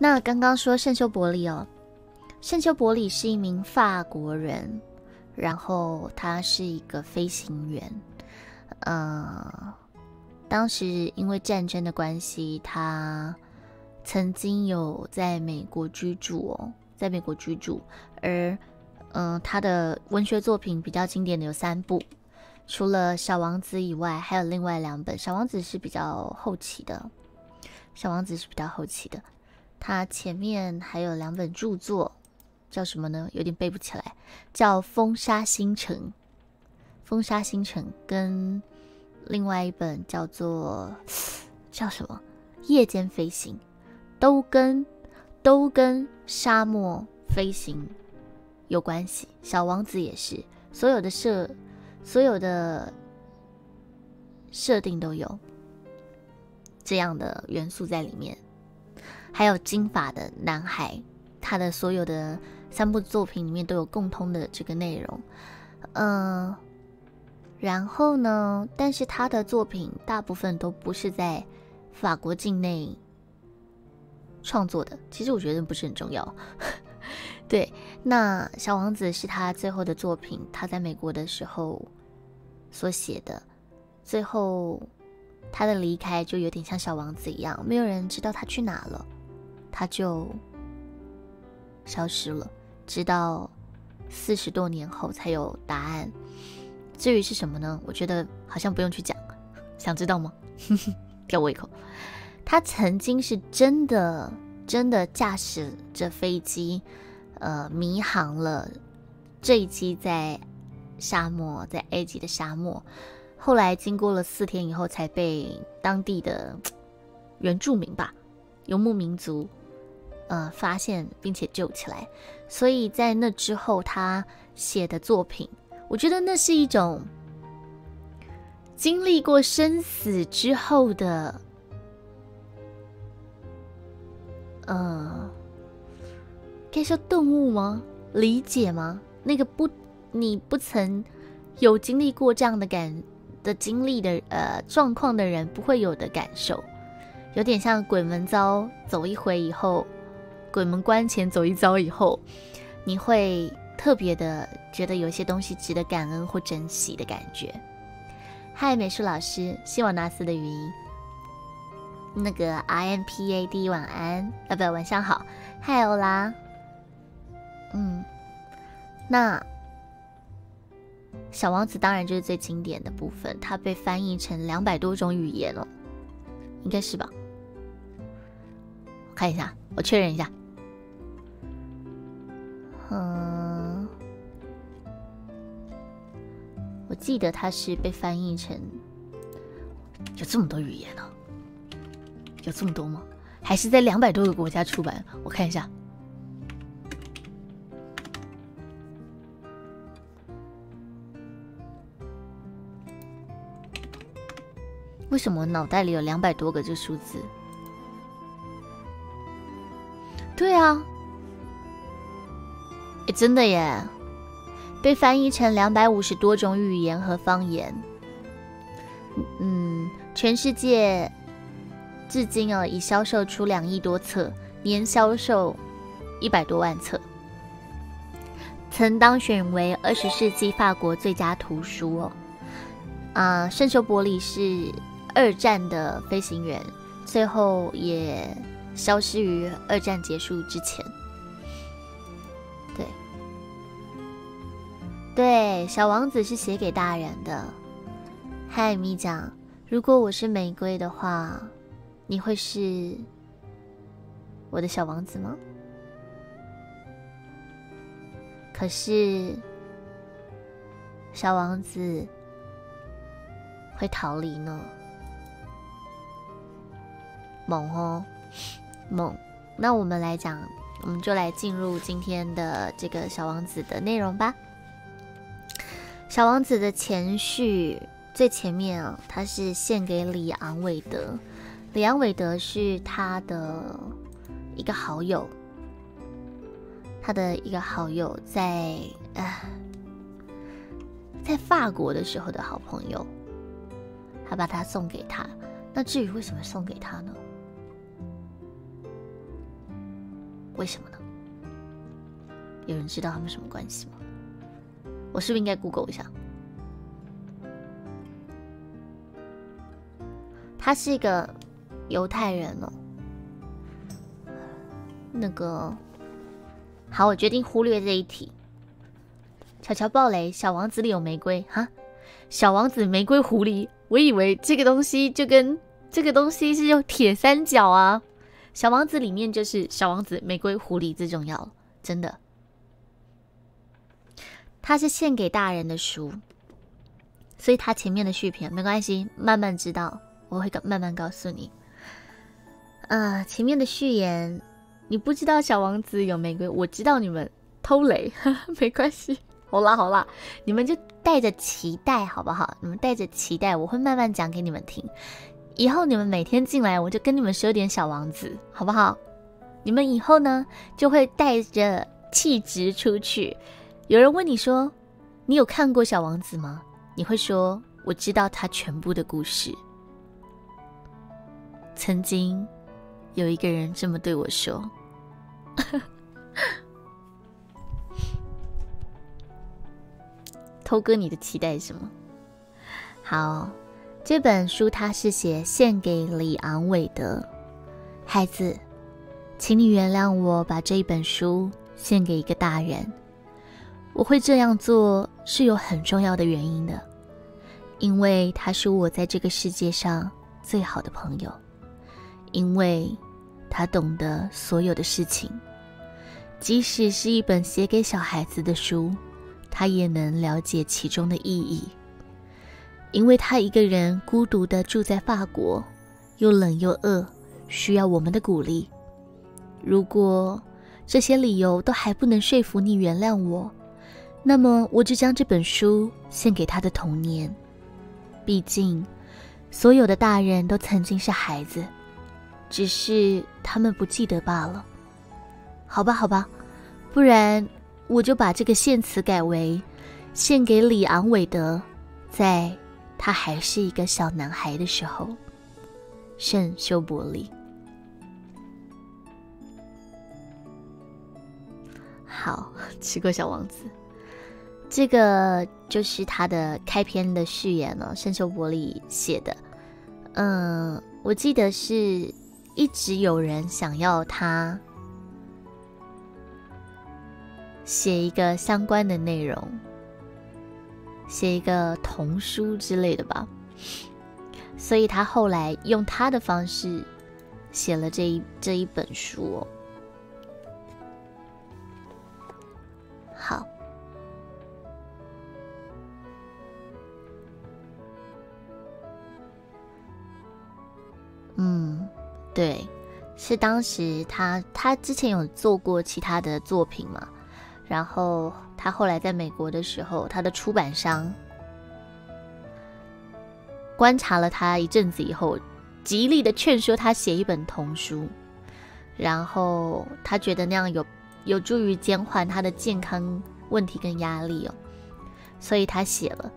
那刚刚说圣修伯里哦，圣修伯里是一名法国人，然后他是一个飞行员，呃，当时因为战争的关系，他曾经有在美国居住哦，在美国居住，而嗯，他的文学作品比较经典的有三部，除了《小王子》以外，还有另外两本，《小王子》是比较后期的，《小王子》是比较后期的。他前面还有两本著作，叫什么呢？有点背不起来，叫《风沙星辰》。《风沙星辰》跟另外一本叫做叫什么《夜间飞行》，都跟都跟沙漠飞行有关系。小王子也是，所有的设所有的设定都有这样的元素在里面。还有金发的男孩，他的所有的三部作品里面都有共通的这个内容，嗯，然后呢，但是他的作品大部分都不是在法国境内创作的，其实我觉得不是很重要。对，那《小王子》是他最后的作品，他在美国的时候所写的，最后他的离开就有点像小王子一样，没有人知道他去哪了。他就消失了，直到四十多年后才有答案。至于是什么呢？我觉得好像不用去讲，想知道吗？吊我一口。他曾经是真的真的驾驶着飞机，呃，迷航了这一机在沙漠，在埃及的沙漠。后来经过了四天以后，才被当地的原住民吧，游牧民族。呃，发现并且救起来，所以在那之后，他写的作品，我觉得那是一种经历过生死之后的，呃，该说顿悟吗？理解吗？那个不，你不曾有经历过这样的感的经历的呃状况的人，不会有的感受，有点像鬼门遭走一回以后。鬼门关前走一遭以后，你会特别的觉得有些东西值得感恩或珍惜的感觉。嗨，美术老师，希望纳斯的语音，那个 I M P A D 晚安啊，不，晚上好。嗨，欧拉，嗯，那小王子当然就是最经典的部分，它被翻译成两百多种语言了，应该是吧？看一下，我确认一下。嗯，我记得它是被翻译成有这么多语言呢？有这么多吗？还是在两百多个国家出版？我看一下。为什么脑袋里有两百多个这数字？对啊。真的耶，被翻译成两百五十多种语言和方言。嗯，全世界至今啊，已销售出两亿多册，年销售一百多万册，曾当选为二十世纪法国最佳图书哦。啊，圣修伯里是二战的飞行员，最后也消失于二战结束之前。对，小王子是写给大人的。嗨，米酱，如果我是玫瑰的话，你会是我的小王子吗？可是，小王子会逃离呢？猛哦，猛！那我们来讲，我们就来进入今天的这个小王子的内容吧。小王子的前序最前面啊，他是献给里昂韦德。里昂韦德是他的一个好友，他的一个好友在呃在法国的时候的好朋友，他把他送给他。那至于为什么送给他呢？为什么呢？有人知道他们什么关系吗？我是不是应该 Google 一下？他是一个犹太人哦。那个，好，我决定忽略这一题。巧巧暴雷，小王子里有玫瑰哈？小王子玫瑰狐狸，我以为这个东西就跟这个东西是用铁三角啊。小王子里面就是小王子玫瑰狐狸最重要，真的。它是献给大人的书，所以它前面的续篇没关系，慢慢知道，我会慢慢告诉你。呃，前面的序言，你不知道小王子有玫瑰，我知道你们偷雷，没关系。好啦好啦，你们就带着期待好不好？你们带着期待，我会慢慢讲给你们听。以后你们每天进来，我就跟你们说点小王子，好不好？你们以后呢，就会带着气质出去。有人问你说：“你有看过《小王子》吗？”你会说：“我知道他全部的故事。”曾经有一个人这么对我说：“ 偷哥，你的期待是什么？”好，这本书他是写献给李昂伟的孩子，请你原谅我把这一本书献给一个大人。我会这样做是有很重要的原因的，因为他是我在这个世界上最好的朋友，因为他懂得所有的事情，即使是一本写给小孩子的书，他也能了解其中的意义。因为他一个人孤独的住在法国，又冷又饿，需要我们的鼓励。如果这些理由都还不能说服你原谅我，那么，我就将这本书献给他的童年。毕竟，所有的大人都曾经是孩子，只是他们不记得罢了。好吧，好吧，不然我就把这个献词改为献给里昂·韦德，在他还是一个小男孩的时候。圣修伯里。好，奇怪小王子。这个就是他的开篇的序言了，圣修伯里写的。嗯，我记得是一直有人想要他写一个相关的内容，写一个童书之类的吧，所以他后来用他的方式写了这一这一本书哦。当时他他之前有做过其他的作品嘛，然后他后来在美国的时候，他的出版商观察了他一阵子以后，极力的劝说他写一本童书，然后他觉得那样有有助于减缓他的健康问题跟压力哦，所以他写了，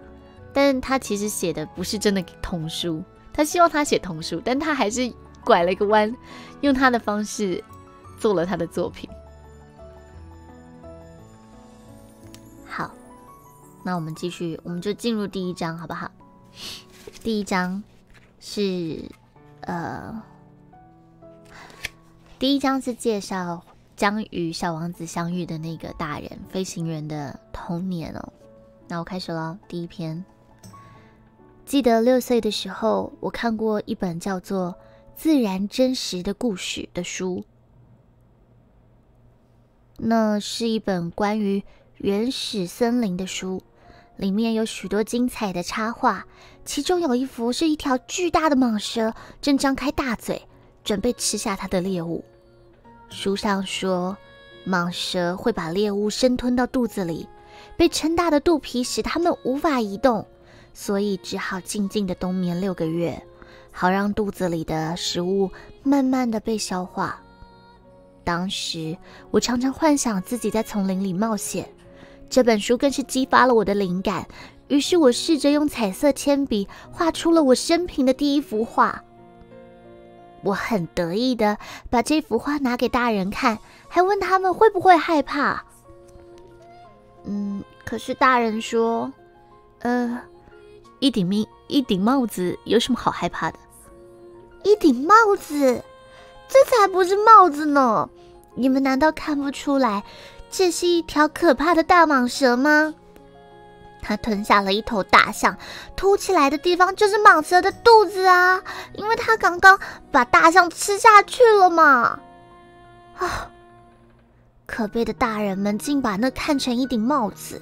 但他其实写的不是真的童书。他希望他写童书，但他还是拐了一个弯，用他的方式做了他的作品。好，那我们继续，我们就进入第一章，好不好？第一章是呃，第一章是介绍将与小王子相遇的那个大人飞行员的童年哦。那我开始了，第一篇。记得六岁的时候，我看过一本叫做《自然真实的故事》的书。那是一本关于原始森林的书，里面有许多精彩的插画。其中有一幅是一条巨大的蟒蛇正张开大嘴，准备吃下它的猎物。书上说，蟒蛇会把猎物生吞到肚子里，被撑大的肚皮使它们无法移动。所以只好静静的冬眠六个月，好让肚子里的食物慢慢的被消化。当时我常常幻想自己在丛林里冒险，这本书更是激发了我的灵感。于是我试着用彩色铅笔画出了我生平的第一幅画。我很得意的把这幅画拿给大人看，还问他们会不会害怕。嗯，可是大人说，呃，一顶命一顶帽子有什么好害怕的？一顶帽子，这才不是帽子呢！你们难道看不出来，这是一条可怕的大蟒蛇吗？它吞下了一头大象，凸起来的地方就是蟒蛇的肚子啊！因为它刚刚把大象吃下去了嘛！啊，可悲的大人们竟把那看成一顶帽子。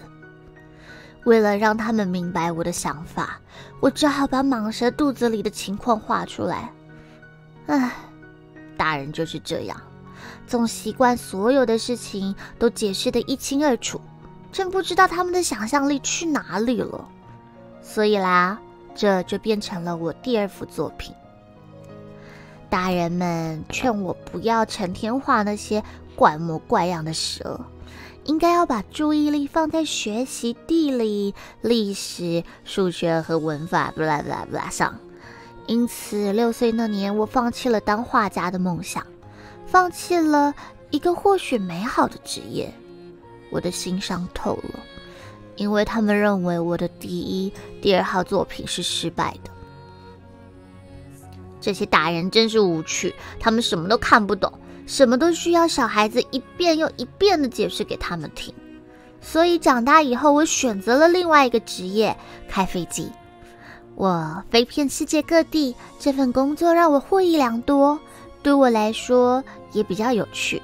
为了让他们明白我的想法，我只好把蟒蛇肚子里的情况画出来。唉，大人就是这样，总习惯所有的事情都解释得一清二楚。真不知道他们的想象力去哪里了，所以啦，这就变成了我第二幅作品。大人们劝我不要成天画那些怪模怪样的蛇，应该要把注意力放在学习地理、历史、数学和文法不啦不啦不啦上。因此，六岁那年，我放弃了当画家的梦想，放弃了一个或许美好的职业。我的心伤透了，因为他们认为我的第一、第二号作品是失败的。这些大人真是无趣，他们什么都看不懂，什么都需要小孩子一遍又一遍的解释给他们听。所以长大以后，我选择了另外一个职业——开飞机。我飞遍世界各地，这份工作让我获益良多，对我来说也比较有趣。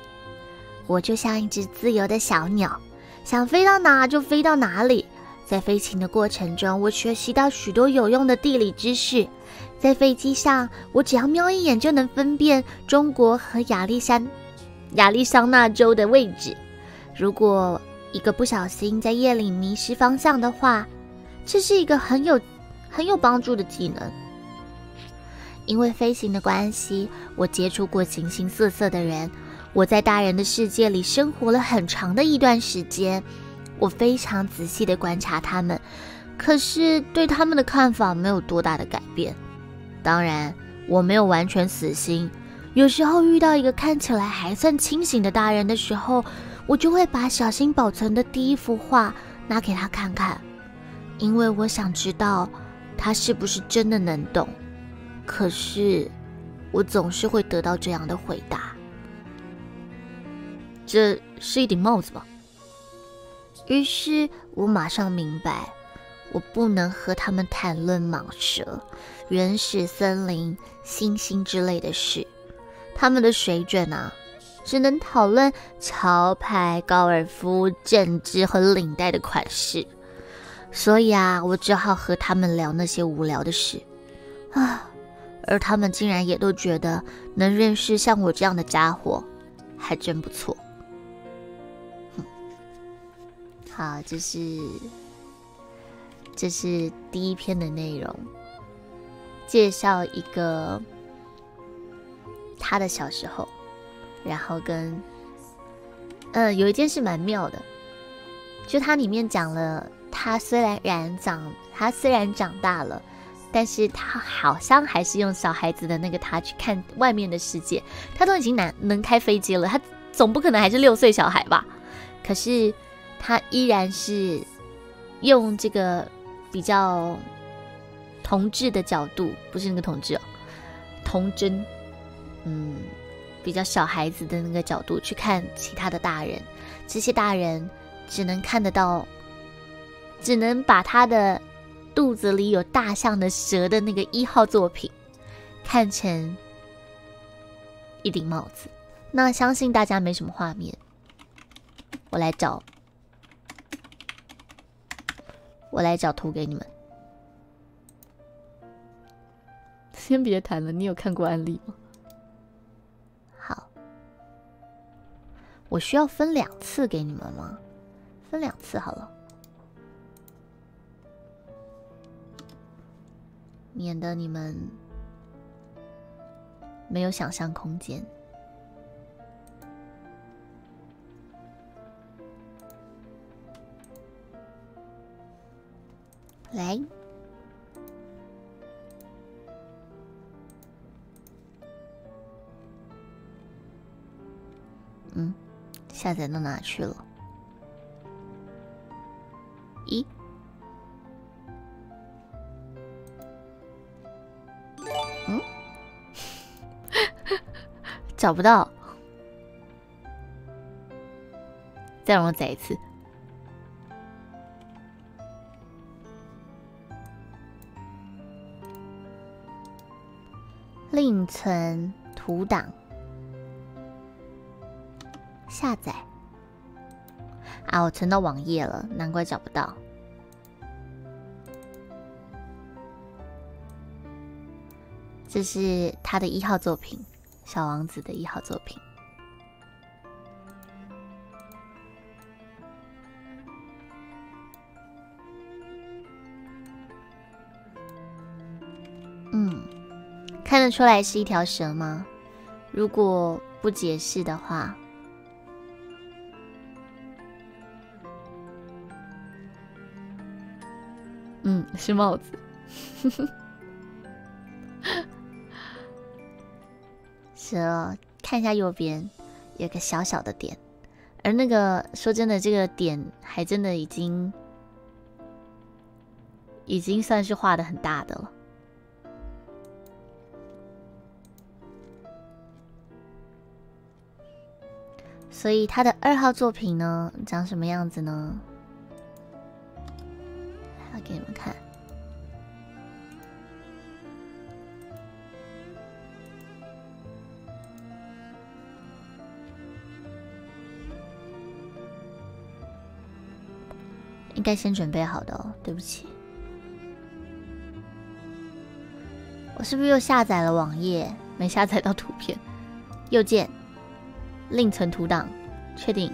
我就像一只自由的小鸟，想飞到哪就飞到哪里。在飞行的过程中，我学习到许多有用的地理知识。在飞机上，我只要瞄一眼就能分辨中国和亚历山亚利桑那州的位置。如果一个不小心在夜里迷失方向的话，这是一个很有很有帮助的技能。因为飞行的关系，我接触过形形色色的人。我在大人的世界里生活了很长的一段时间，我非常仔细地观察他们，可是对他们的看法没有多大的改变。当然，我没有完全死心。有时候遇到一个看起来还算清醒的大人的时候，我就会把小心保存的第一幅画拿给他看看，因为我想知道他是不是真的能懂。可是，我总是会得到这样的回答。这是一顶帽子吧？于是我马上明白，我不能和他们谈论蟒蛇、原始森林、星星之类的事。他们的水准啊，只能讨论潮牌、高尔夫、政治和领带的款式。所以啊，我只好和他们聊那些无聊的事啊。而他们竟然也都觉得能认识像我这样的家伙，还真不错。好，这是这是第一篇的内容，介绍一个他的小时候，然后跟嗯，有一件事蛮妙的，就它里面讲了，他虽然长，他虽然长大了，但是他好像还是用小孩子的那个他去看外面的世界，他都已经能能开飞机了，他总不可能还是六岁小孩吧？可是。他依然是用这个比较童稚的角度，不是那个童稚哦，童真，嗯，比较小孩子的那个角度去看其他的大人。这些大人只能看得到，只能把他的肚子里有大象的蛇的那个一号作品看成一顶帽子。那相信大家没什么画面，我来找。我来找图给你们。先别谈了，你有看过案例吗？好，我需要分两次给你们吗？分两次好了，免得你们没有想象空间。来，嗯，下载到哪去了？咦？嗯？找不到。再让我载一次。另存图档，下载。啊，我存到网页了，难怪找不到。这是他的一号作品，《小王子》的一号作品。嗯，看得出来是一条蛇吗？如果不解释的话，嗯，是帽子。蛇，看一下右边有个小小的点，而那个说真的，这个点还真的已经已经算是画的很大的了。所以他的二号作品呢，长什么样子呢？给你们看，应该先准备好的哦。对不起，我是不是又下载了网页，没下载到图片？右键。另存图档，确定。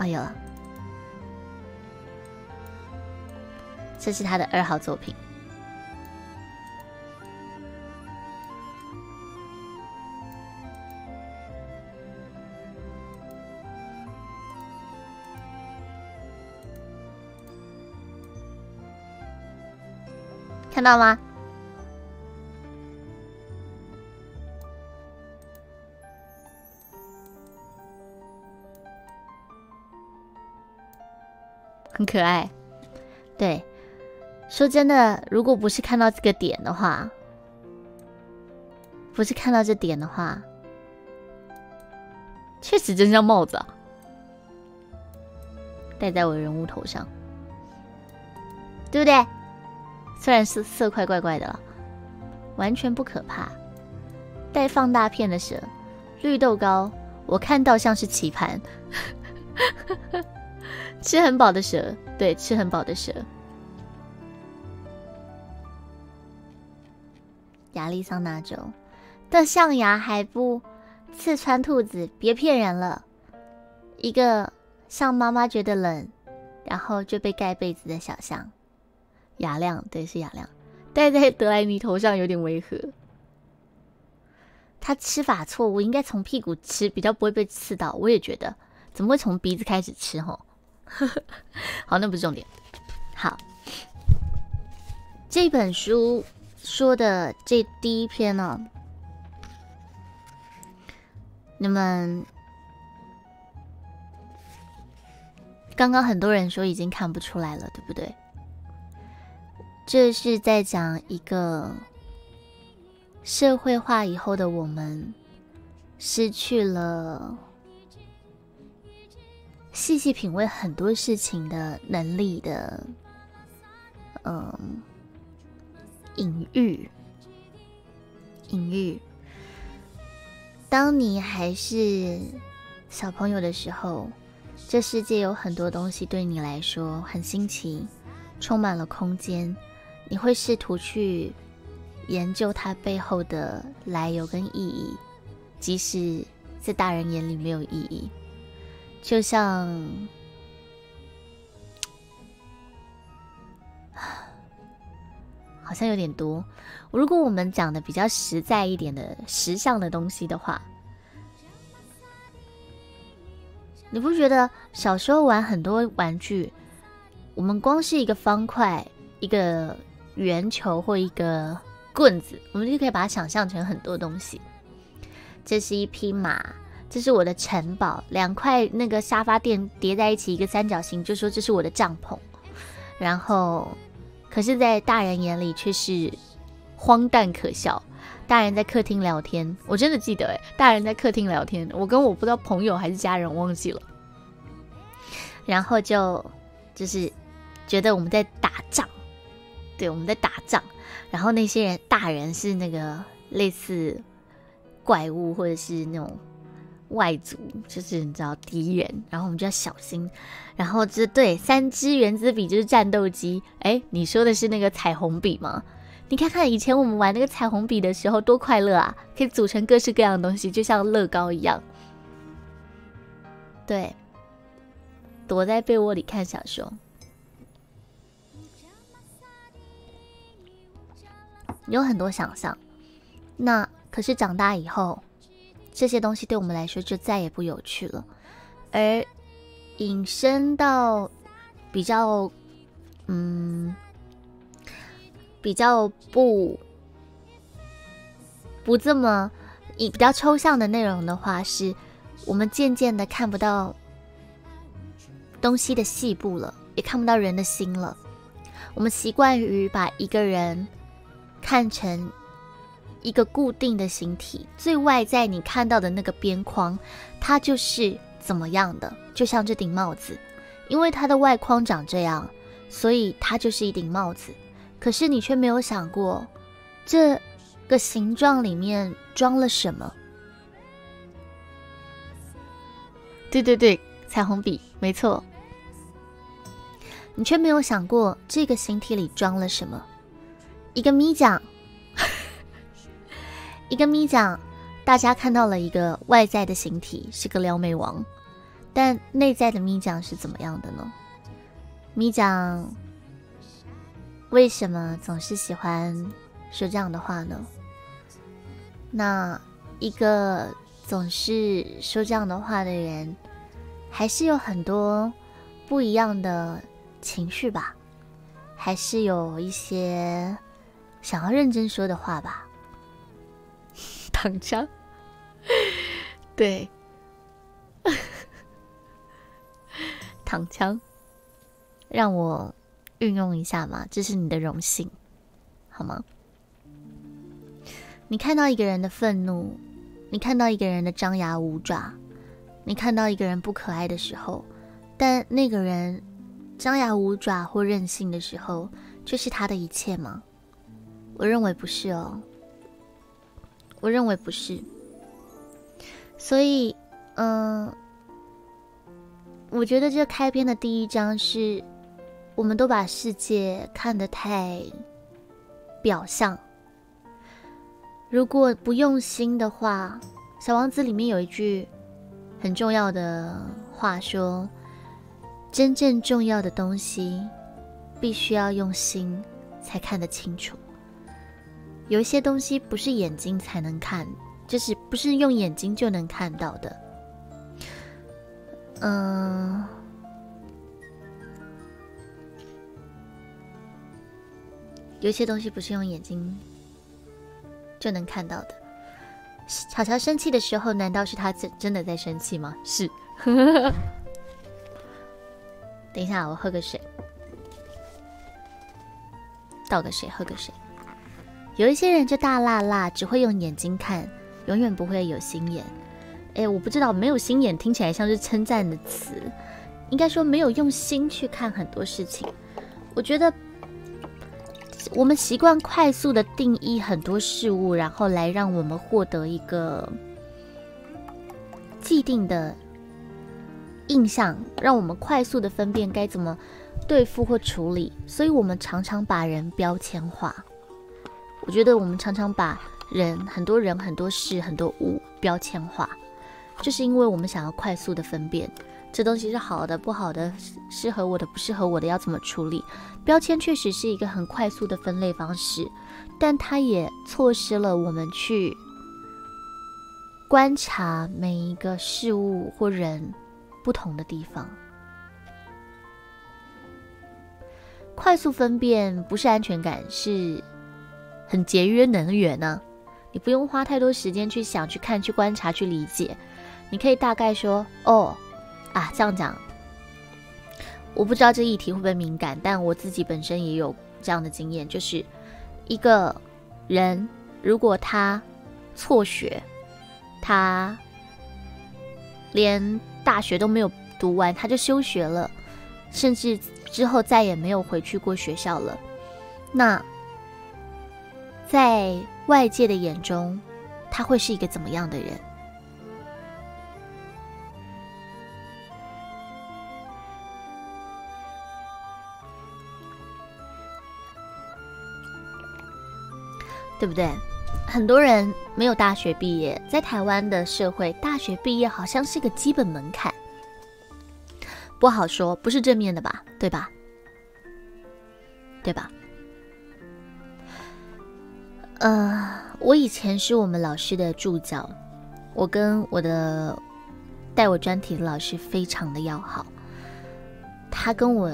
哎呦，这是他的二号作品。看到吗？可爱。对，说真的，如果不是看到这个点的话，不是看到这点的话，确实真像帽子啊，戴在我人物头上，对不对？虽然是色块怪怪的了，完全不可怕。带放大片的蛇，绿豆糕，我看到像是棋盘。吃很饱的蛇，对，吃很饱的蛇。亚利桑那州的象牙还不刺穿兔子，别骗人了。一个像妈妈觉得冷，然后就被盖被子的小象。雅亮，对，是雅亮，戴在德莱尼头上有点违和。他吃法错误，应该从屁股吃，比较不会被刺到。我也觉得，怎么会从鼻子开始吃？吼，好，那不是重点。好，这本书说的这第一篇呢，你们刚刚很多人说已经看不出来了，对不对？这是在讲一个社会化以后的我们，失去了细细品味很多事情的能力的，嗯，隐喻，隐喻。当你还是小朋友的时候，这世界有很多东西对你来说很新奇，充满了空间。你会试图去研究它背后的来由跟意义，即使在大人眼里没有意义。就像，好像有点多。如果我们讲的比较实在一点的时尚的东西的话，你不觉得小时候玩很多玩具，我们光是一个方块，一个。圆球或一个棍子，我们就可以把它想象成很多东西。这是一匹马，这是我的城堡，两块那个沙发垫叠在一起，一个三角形，就说这是我的帐篷。然后，可是，在大人眼里却是荒诞可笑。大人在客厅聊天，我真的记得诶，大人在客厅聊天，我跟我不知道朋友还是家人忘记了。然后就就是觉得我们在打仗，对，我们在打仗。然后那些人大人是那个类似怪物或者是那种外族，就是你知道敌人，然后我们就要小心。然后这对三支原子笔就是战斗机，哎，你说的是那个彩虹笔吗？你看看以前我们玩那个彩虹笔的时候多快乐啊！可以组成各式各样的东西，就像乐高一样。对，躲在被窝里看小说，有很多想象。那可是长大以后，这些东西对我们来说就再也不有趣了。而引申到比较，嗯。比较不不这么以比较抽象的内容的话，是我们渐渐的看不到东西的细部了，也看不到人的心了。我们习惯于把一个人看成一个固定的形体，最外在你看到的那个边框，它就是怎么样的，就像这顶帽子，因为它的外框长这样，所以它就是一顶帽子。可是你却没有想过，这个形状里面装了什么？对对对，彩虹笔，没错。你却没有想过这个形体里装了什么？一个咪奖，一个咪奖，大家看到了一个外在的形体是个撩妹王，但内在的咪奖是怎么样的呢？咪奖。为什么总是喜欢说这样的话呢？那一个总是说这样的话的人，还是有很多不一样的情绪吧？还是有一些想要认真说的话吧？躺枪，对，躺枪，让我。运用一下嘛，这是你的荣幸，好吗？你看到一个人的愤怒，你看到一个人的张牙舞爪，你看到一个人不可爱的时候，但那个人张牙舞爪或任性的时候，这是他的一切吗？我认为不是哦，我认为不是。所以，嗯，我觉得这开篇的第一章是。我们都把世界看得太表象。如果不用心的话，《小王子》里面有一句很重要的话说：“真正重要的东西，必须要用心才看得清楚。有一些东西不是眼睛才能看，就是不是用眼睛就能看到的。”嗯。有些东西不是用眼睛就能看到的。巧巧生气的时候，难道是他真真的在生气吗？是。等一下，我喝个水，倒个水，喝个水。有一些人就大辣辣，只会用眼睛看，永远不会有心眼。哎，我不知道，没有心眼听起来像是称赞的词，应该说没有用心去看很多事情。我觉得。我们习惯快速的定义很多事物，然后来让我们获得一个既定的印象，让我们快速的分辨该怎么对付或处理。所以，我们常常把人标签化。我觉得我们常常把人、很多人、很多事、很多物标签化，就是因为我们想要快速的分辨。这东西是好的，不好的，适合我的，不适合我的，要怎么处理？标签确实是一个很快速的分类方式，但它也错失了我们去观察每一个事物或人不同的地方。快速分辨不是安全感，是很节约能源呢。你不用花太多时间去想、去看、去观察、去理解，你可以大概说：“哦，啊，这样讲。”我不知道这议题会不会敏感，但我自己本身也有这样的经验，就是一个人如果他辍学，他连大学都没有读完，他就休学了，甚至之后再也没有回去过学校了，那在外界的眼中，他会是一个怎么样的人？对不对？很多人没有大学毕业，在台湾的社会，大学毕业好像是个基本门槛，不好说，不是正面的吧？对吧？对吧？呃，我以前是我们老师的助教，我跟我的带我专题的老师非常的要好，他跟我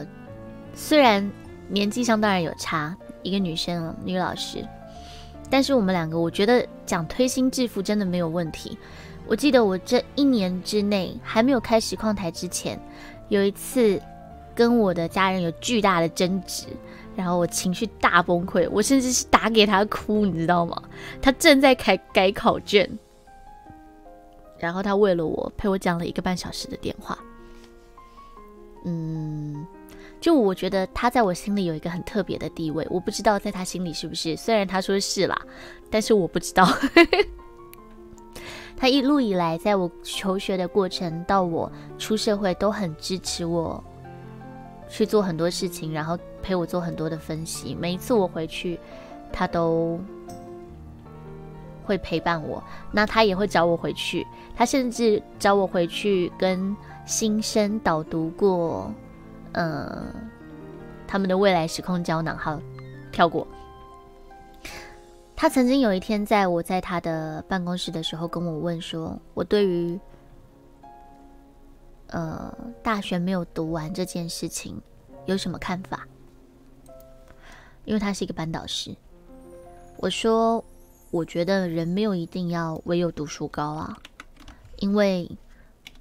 虽然年纪上当然有差，一个女生女老师。但是我们两个，我觉得讲推心置腹真的没有问题。我记得我这一年之内还没有开实况台之前，有一次跟我的家人有巨大的争执，然后我情绪大崩溃，我甚至是打给他哭，你知道吗？他正在改改考卷，然后他为了我陪我讲了一个半小时的电话，嗯。就我觉得他在我心里有一个很特别的地位，我不知道在他心里是不是。虽然他说是啦，但是我不知道。他一路以来，在我求学的过程到我出社会，都很支持我去做很多事情，然后陪我做很多的分析。每一次我回去，他都会陪伴我。那他也会找我回去，他甚至找我回去跟新生导读过。嗯，他们的未来时空胶囊，好跳过。他曾经有一天，在我在他的办公室的时候，跟我问说：“我对于呃大学没有读完这件事情有什么看法？”因为他是一个班导师，我说：“我觉得人没有一定要唯有读书高啊，因为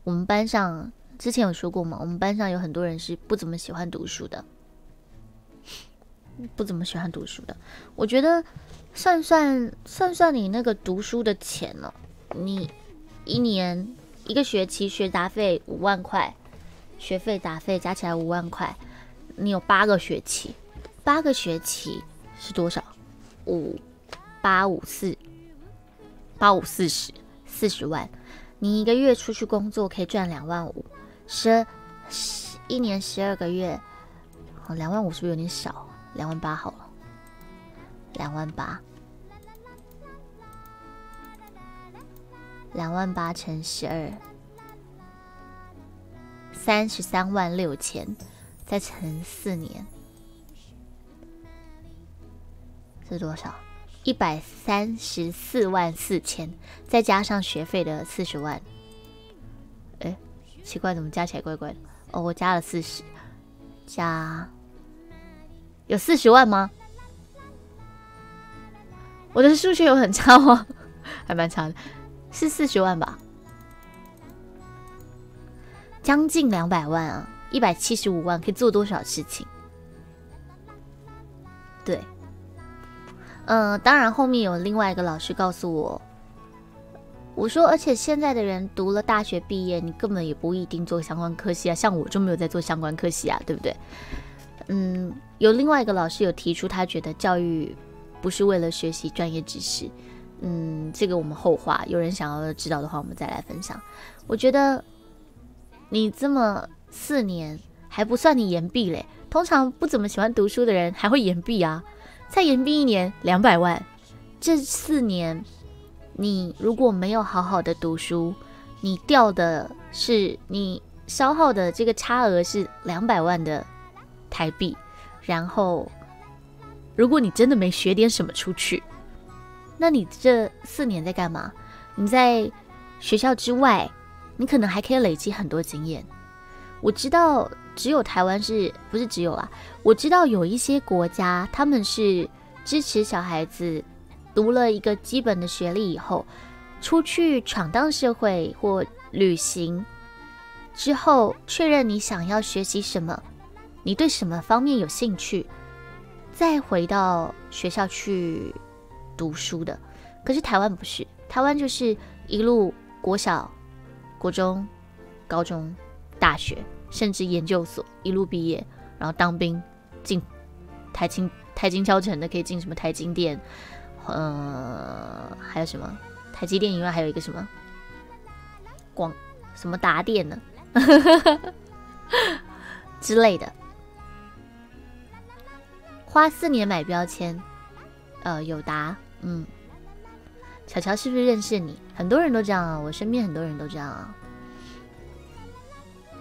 我们班上。”之前有说过嘛？我们班上有很多人是不怎么喜欢读书的，不怎么喜欢读书的。我觉得算算算算你那个读书的钱呢，你一年一个学期学杂费五万块，学费杂费加起来五万块，你有八个学期，八个学期是多少？五八五四八五四十四十万，你一个月出去工作可以赚两万五。十十一年十二个月，哦，两万五是不是有点少？两万八好了，两万八，两万八乘十二，三十三万六千，再乘四年，是多少？一百三十四万四千，再加上学费的四十万。哎奇怪，怎么加起来怪怪的？哦，我加了四十，加有四十万吗？我的数学有很差吗？还蛮差的，是四十万吧？将近两百万啊，一百七十五万可以做多少事情？对，嗯，当然后面有另外一个老师告诉我。我说，而且现在的人读了大学毕业，你根本也不一定做相关科系啊。像我就没有在做相关科系啊，对不对？嗯，有另外一个老师有提出，他觉得教育不是为了学习专业知识。嗯，这个我们后话，有人想要知道的话，我们再来分享。我觉得你这么四年还不算你延毕嘞，通常不怎么喜欢读书的人还会延毕啊。再延毕一年两百万，这四年。你如果没有好好的读书，你掉的是你消耗的这个差额是两百万的台币。然后，如果你真的没学点什么出去，那你这四年在干嘛？你在学校之外，你可能还可以累积很多经验。我知道只有台湾是不是只有啊？我知道有一些国家他们是支持小孩子读了一个基本的学历以后，出去闯荡社会或旅行之后，确认你想要学习什么，你对什么方面有兴趣，再回到学校去读书的。可是台湾不是，台湾就是一路国小、国中、高中、大学。甚至研究所一路毕业，然后当兵进台金台金交城的可以进什么台金电，呃，还有什么台积电以外还有一个什么广什么达电呢 之类的，花四年买标签，呃，有达，嗯，巧巧是不是认识你？很多人都这样啊，我身边很多人都这样啊。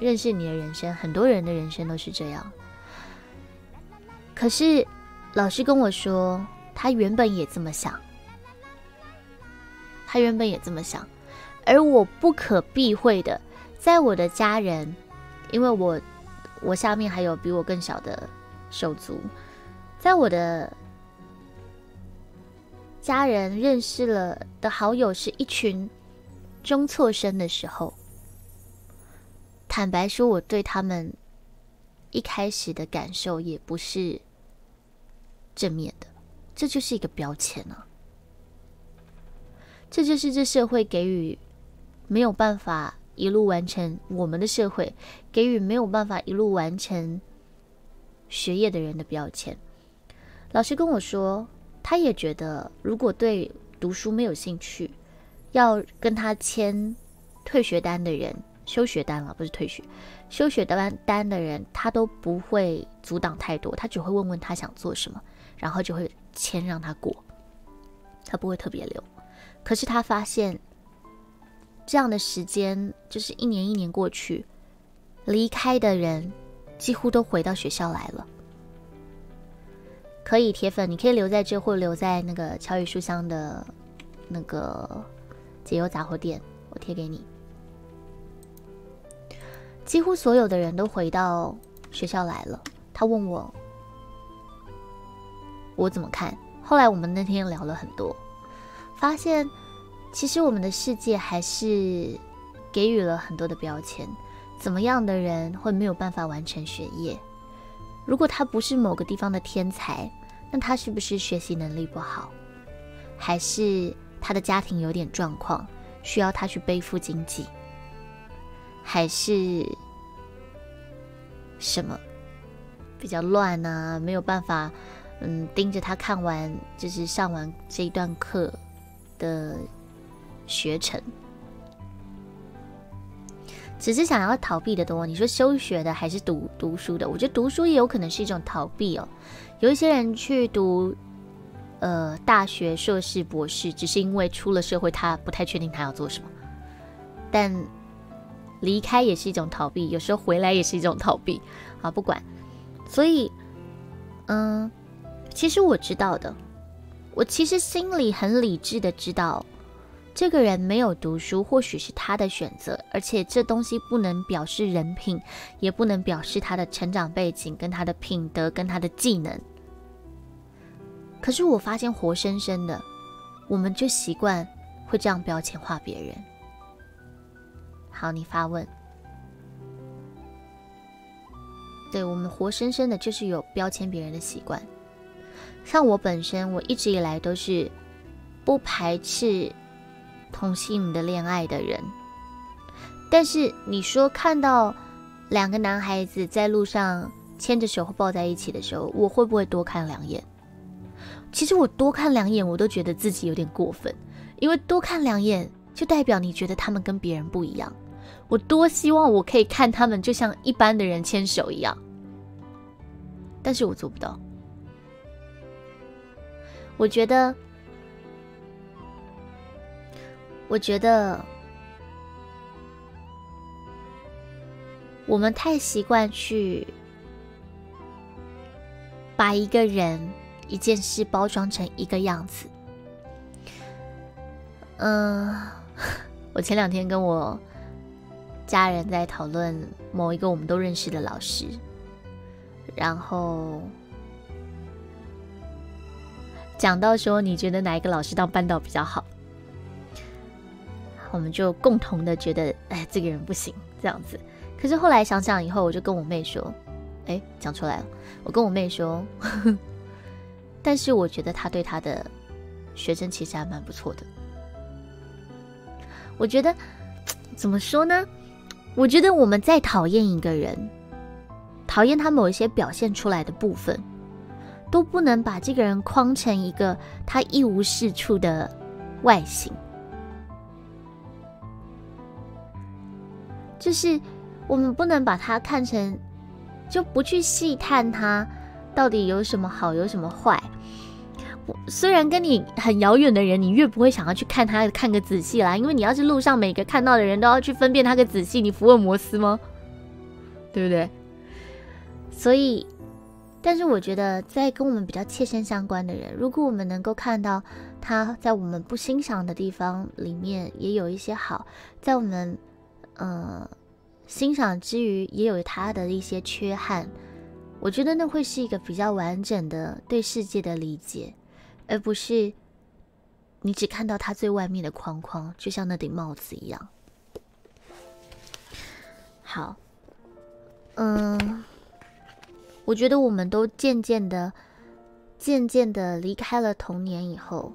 认识你的人生，很多人的人生都是这样。可是，老师跟我说，他原本也这么想，他原本也这么想。而我不可避讳的，在我的家人，因为我我下面还有比我更小的手足，在我的家人认识了的好友是一群中辍生的时候。坦白说，我对他们一开始的感受也不是正面的，这就是一个标签啊！这就是这社会给予没有办法一路完成我们的社会给予没有办法一路完成学业的人的标签。老师跟我说，他也觉得如果对读书没有兴趣，要跟他签退学单的人。休学单了，不是退学，休学单单的人，他都不会阻挡太多，他只会问问他想做什么，然后就会签让他过，他不会特别留。可是他发现，这样的时间就是一年一年过去，离开的人几乎都回到学校来了。可以，铁粉，你可以留在这，或留在那个乔宇书香的那个解忧杂货店，我贴给你。几乎所有的人都回到学校来了。他问我，我怎么看？后来我们那天聊了很多，发现其实我们的世界还是给予了很多的标签。怎么样的人会没有办法完成学业？如果他不是某个地方的天才，那他是不是学习能力不好？还是他的家庭有点状况，需要他去背负经济？还是什么比较乱呢？没有办法，嗯，盯着他看完，就是上完这一段课的学程，只是想要逃避的多。你说休学的还是读读书的？我觉得读书也有可能是一种逃避哦。有一些人去读呃大学、硕士、博士，只是因为出了社会，他不太确定他要做什么，但。离开也是一种逃避，有时候回来也是一种逃避。好，不管。所以，嗯，其实我知道的，我其实心里很理智的知道，这个人没有读书，或许是他的选择，而且这东西不能表示人品，也不能表示他的成长背景、跟他的品德、跟他的技能。可是我发现，活生生的，我们就习惯会这样标签化别人。好，你发问。对我们活生生的，就是有标签别人的习惯。像我本身，我一直以来都是不排斥同性的恋爱的人。但是你说看到两个男孩子在路上牵着手抱在一起的时候，我会不会多看两眼？其实我多看两眼，我都觉得自己有点过分，因为多看两眼就代表你觉得他们跟别人不一样。我多希望我可以看他们就像一般的人牵手一样，但是我做不到。我觉得，我觉得，我们太习惯去把一个人、一件事包装成一个样子。嗯，我前两天跟我。家人在讨论某一个我们都认识的老师，然后讲到说你觉得哪一个老师当班导比较好，我们就共同的觉得，哎，这个人不行这样子。可是后来想想以后，我就跟我妹说，哎，讲出来了，我跟我妹说，但是我觉得他对他的学生其实还蛮不错的。我觉得怎么说呢？我觉得我们在讨厌一个人，讨厌他某一些表现出来的部分，都不能把这个人框成一个他一无是处的外形。就是我们不能把它看成，就不去细探他到底有什么好，有什么坏。我虽然跟你很遥远的人，你越不会想要去看他看个仔细啦，因为你要是路上每个看到的人都要去分辨他个仔细，你福尔摩斯吗？对不对？所以，但是我觉得在跟我们比较切身相关的人，如果我们能够看到他在我们不欣赏的地方里面也有一些好，在我们呃欣赏之余也有他的一些缺憾，我觉得那会是一个比较完整的对世界的理解。而不是你只看到它最外面的框框，就像那顶帽子一样。好，嗯，我觉得我们都渐渐的、渐渐的离开了童年以后，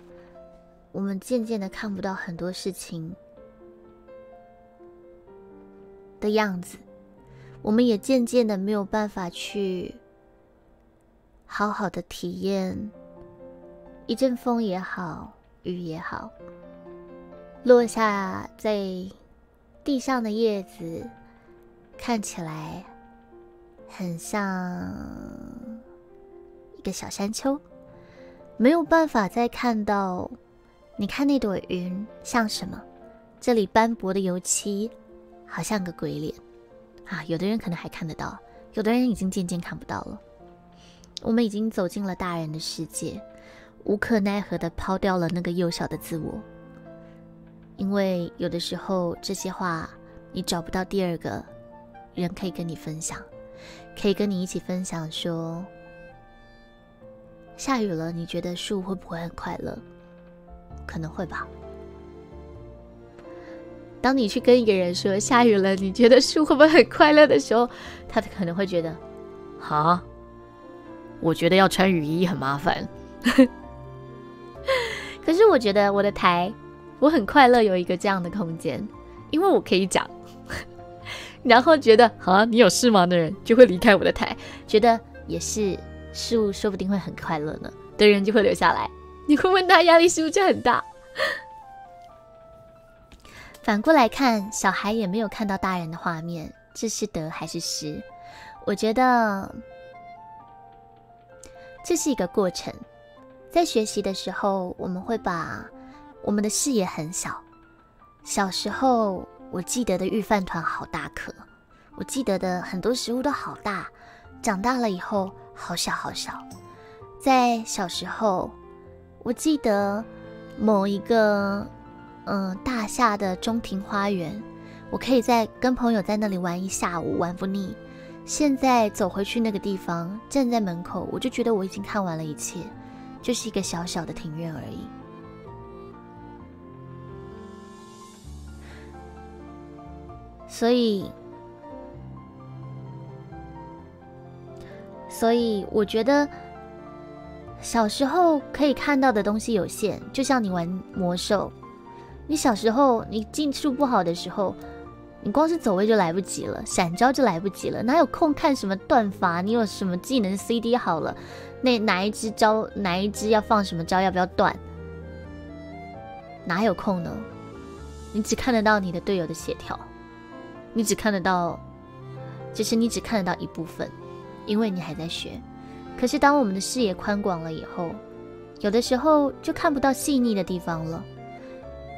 我们渐渐的看不到很多事情的样子，我们也渐渐的没有办法去好好的体验。一阵风也好，雨也好，落下在地上的叶子，看起来很像一个小山丘。没有办法再看到，你看那朵云像什么？这里斑驳的油漆好像个鬼脸啊！有的人可能还看得到，有的人已经渐渐看不到了。我们已经走进了大人的世界。无可奈何的抛掉了那个幼小的自我，因为有的时候这些话你找不到第二个人可以跟你分享，可以跟你一起分享说，下雨了，你觉得树会不会很快乐？可能会吧。当你去跟一个人说下雨了，你觉得树会不会很快乐的时候，他可能会觉得，啊，我觉得要穿雨衣很麻烦。可是我觉得我的台，我很快乐有一个这样的空间，因为我可以讲。然后觉得啊，你有事吗的人就会离开我的台，觉得也是事物说不定会很快乐呢的人就会留下来。你会问他压力是不是很大？反过来看，小孩也没有看到大人的画面，这是得还是失？我觉得这是一个过程。在学习的时候，我们会把我们的视野很小。小时候，我记得的御饭团好大颗，我记得的很多食物都好大。长大了以后，好小好小。在小时候，我记得某一个嗯大厦的中庭花园，我可以在跟朋友在那里玩一下午，玩不腻。现在走回去那个地方，站在门口，我就觉得我已经看完了一切。就是一个小小的庭院而已，所以，所以我觉得小时候可以看到的东西有限，就像你玩魔兽，你小时候你技术不好的时候，你光是走位就来不及了，闪招就来不及了，哪有空看什么断法？你有什么技能 CD 好了？那哪一只招，哪一只要放什么招，要不要断？哪有空呢？你只看得到你的队友的协调，你只看得到，其实你只看得到一部分，因为你还在学。可是当我们的视野宽广了以后，有的时候就看不到细腻的地方了。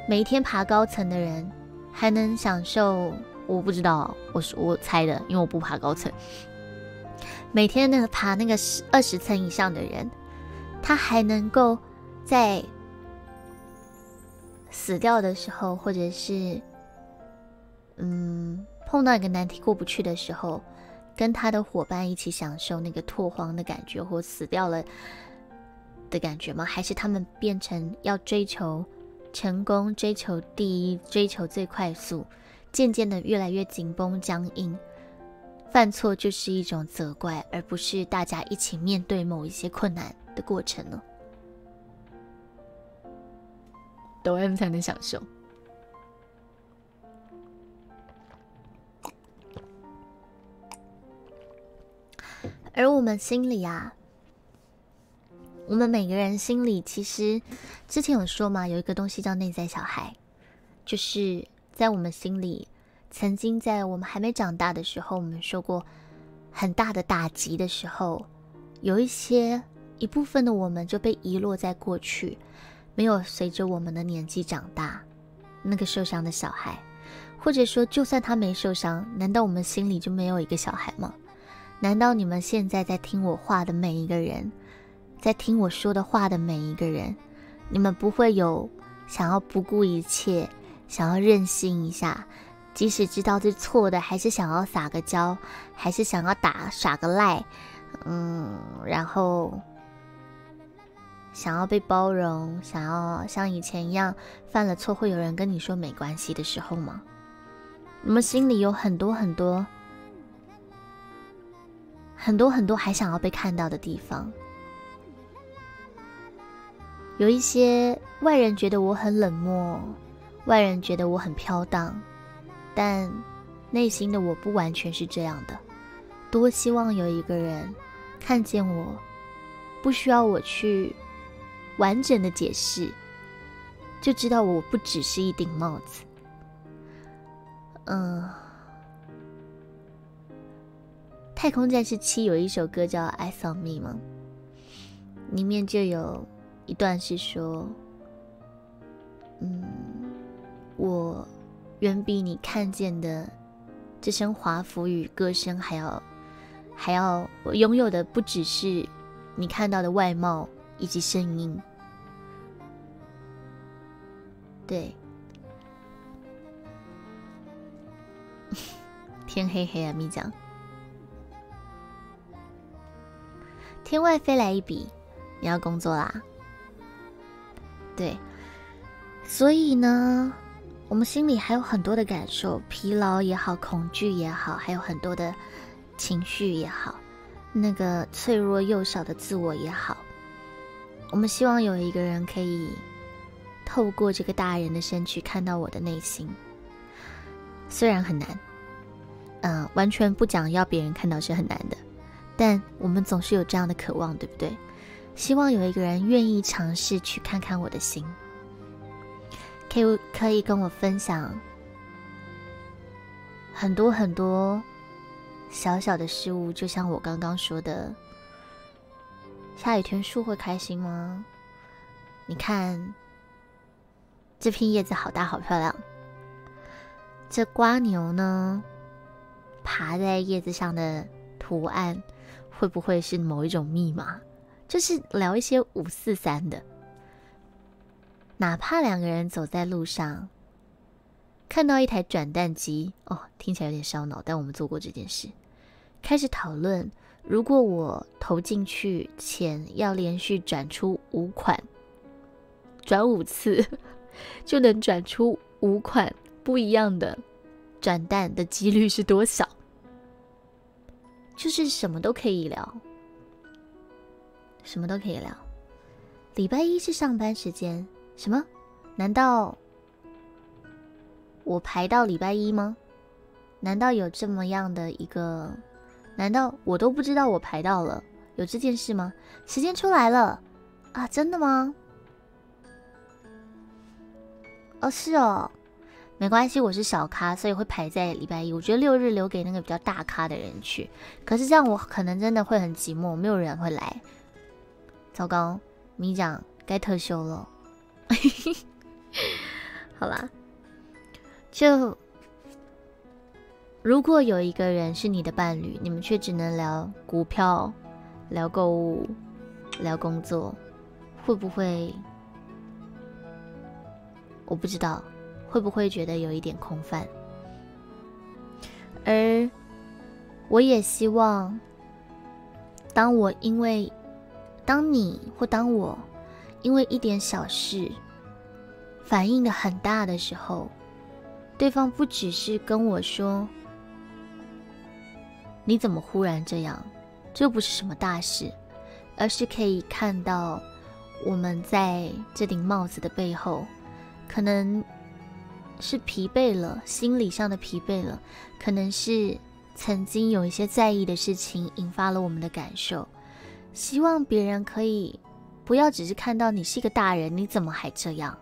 每天爬高层的人，还能享受？我不知道，我是我猜的，因为我不爬高层。每天那个爬那个十二十层以上的人，他还能够在死掉的时候，或者是嗯碰到一个难题过不去的时候，跟他的伙伴一起享受那个拓荒的感觉，或死掉了的感觉吗？还是他们变成要追求成功、追求第一、追求最快速，渐渐的越来越紧绷僵硬？犯错就是一种责怪，而不是大家一起面对某一些困难的过程呢？抖 M 才能享受。而我们心里啊，我们每个人心里其实之前有说嘛，有一个东西叫内在小孩，就是在我们心里，曾经在我们还没长大的时候，我们受过很大的打击的时候，有一些一部分的我们就被遗落在过去。没有随着我们的年纪长大，那个受伤的小孩，或者说，就算他没受伤，难道我们心里就没有一个小孩吗？难道你们现在在听我话的每一个人，在听我说的话的每一个人，你们不会有想要不顾一切，想要任性一下，即使知道是错的，还是想要撒个娇，还是想要打耍个赖，嗯，然后。想要被包容，想要像以前一样犯了错会有人跟你说没关系的时候吗？你们心里有很多很多、很多很多还想要被看到的地方，有一些外人觉得我很冷漠，外人觉得我很飘荡，但内心的我不完全是这样的。多希望有一个人看见我，不需要我去。完整的解释，就知道我不只是一顶帽子。嗯，《太空战士七》有一首歌叫《I Saw Me》吗？里面就有一段是说：“嗯，我远比你看见的这身华服与歌声还要还要，我拥有的不只是你看到的外貌。”以及声音，对，天黑黑啊，咪讲，天外飞来一笔，你要工作啦，对，所以呢，我们心里还有很多的感受，疲劳也好，恐惧也好，还有很多的情绪也好，那个脆弱幼小的自我也好。我们希望有一个人可以透过这个大人的身躯看到我的内心，虽然很难，嗯，完全不讲要别人看到是很难的，但我们总是有这样的渴望，对不对？希望有一个人愿意尝试去看看我的心，可以可以跟我分享很多很多小小的事物，就像我刚刚说的。下雨天树会开心吗？你看，这片叶子好大好漂亮。这瓜牛呢，爬在叶子上的图案，会不会是某一种密码？就是聊一些五四三的。哪怕两个人走在路上，看到一台转蛋机，哦，听起来有点烧脑，但我们做过这件事，开始讨论。如果我投进去钱要连续转出五款，转五次 就能转出五款不一样的转蛋的几率是多少？就是什么都可以聊，什么都可以聊。礼拜一是上班时间，什么？难道我排到礼拜一吗？难道有这么样的一个？难道我都不知道我排到了？有这件事吗？时间出来了啊！真的吗？哦，是哦，没关系，我是小咖，所以会排在礼拜一。我觉得六日留给那个比较大咖的人去。可是这样我可能真的会很寂寞，没有人会来。糟糕，米讲该特休了。好啦，就。如果有一个人是你的伴侣，你们却只能聊股票、聊购物、聊工作，会不会？我不知道，会不会觉得有一点空泛？而我也希望，当我因为，当你或当我因为一点小事反应的很大的时候，对方不只是跟我说：“你怎么忽然这样？”这不是什么大事，而是可以看到我们在这顶帽子的背后，可能。是疲惫了，心理上的疲惫了，可能是曾经有一些在意的事情引发了我们的感受。希望别人可以不要只是看到你是一个大人，你怎么还这样？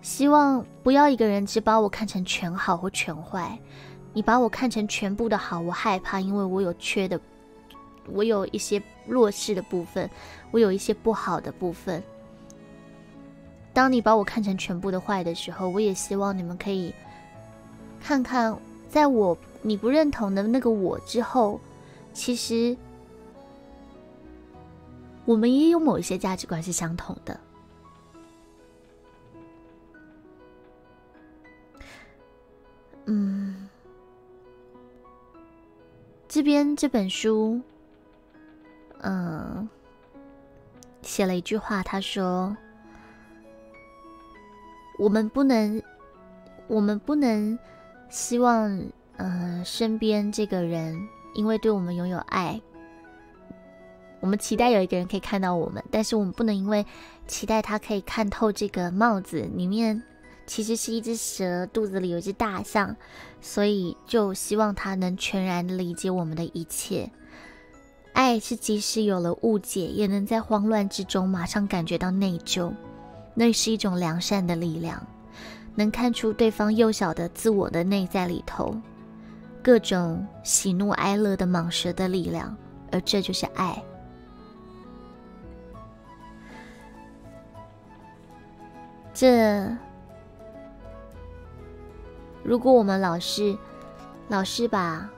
希望不要一个人只把我看成全好或全坏，你把我看成全部的好，我害怕，因为我有缺的，我有一些弱势的部分，我有一些不好的部分。当你把我看成全部的坏的时候，我也希望你们可以看看，在我你不认同的那个我之后，其实我们也有某一些价值观是相同的。嗯，这边这本书，嗯，写了一句话，他说。我们不能，我们不能希望，嗯，身边这个人因为对我们拥有爱，我们期待有一个人可以看到我们，但是我们不能因为期待他可以看透这个帽子里面其实是一只蛇，肚子里有一只大象，所以就希望他能全然理解我们的一切。爱是即使有了误解，也能在慌乱之中马上感觉到内疚。那是一种良善的力量，能看出对方幼小的自我的内在里头，各种喜怒哀乐的蟒蛇的力量，而这就是爱。这，如果我们老是老是把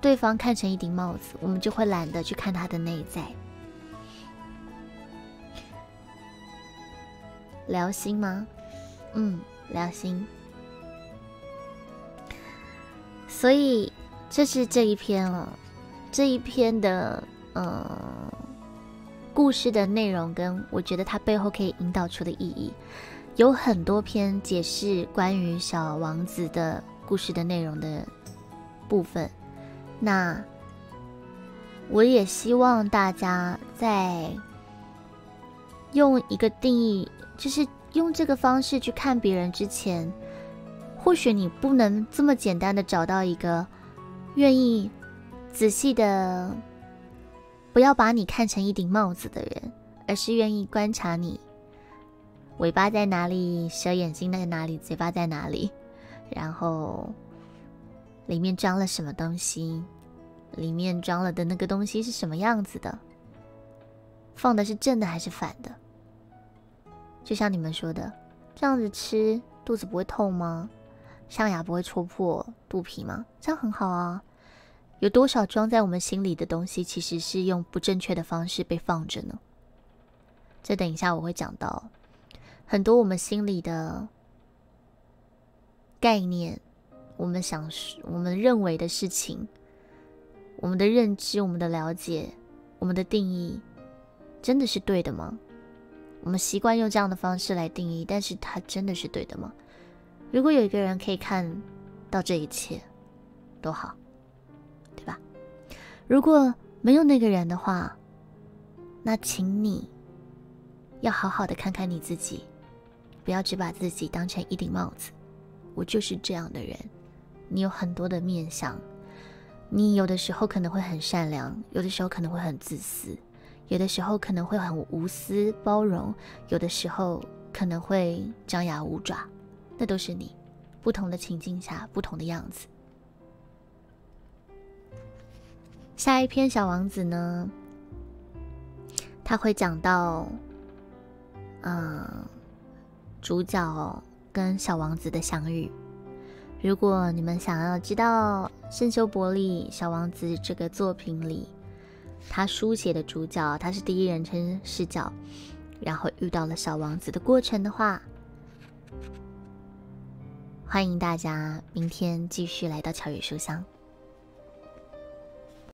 对方看成一顶帽子，我们就会懒得去看他的内在。聊心吗？嗯，聊心。所以这是这一篇了，这一篇的呃故事的内容跟我觉得它背后可以引导出的意义，有很多篇解释关于小王子的故事的内容的部分。那我也希望大家在用一个定义。就是用这个方式去看别人之前，或许你不能这么简单的找到一个愿意仔细的，不要把你看成一顶帽子的人，而是愿意观察你尾巴在哪里，蛇眼睛在哪里，嘴巴在哪里，然后里面装了什么东西，里面装了的那个东西是什么样子的，放的是正的还是反的？就像你们说的，这样子吃肚子不会痛吗？象牙不会戳破肚皮吗？这样很好啊。有多少装在我们心里的东西，其实是用不正确的方式被放着呢？这等一下我会讲到，很多我们心里的概念，我们想、我们认为的事情，我们的认知、我们的了解、我们的定义，真的是对的吗？我们习惯用这样的方式来定义，但是它真的是对的吗？如果有一个人可以看到这一切，多好，对吧？如果没有那个人的话，那请你要好好的看看你自己，不要只把自己当成一顶帽子。我就是这样的人，你有很多的面相，你有的时候可能会很善良，有的时候可能会很自私。有的时候可能会很无私包容，有的时候可能会张牙舞爪，那都是你不同的情境下不同的样子。下一篇《小王子》呢，他会讲到，嗯，主角跟小王子的相遇。如果你们想要知道圣修伯利《小王子》这个作品里，他书写的主角，他是第一人称视角，然后遇到了小王子的过程的话，欢迎大家明天继续来到巧语书香。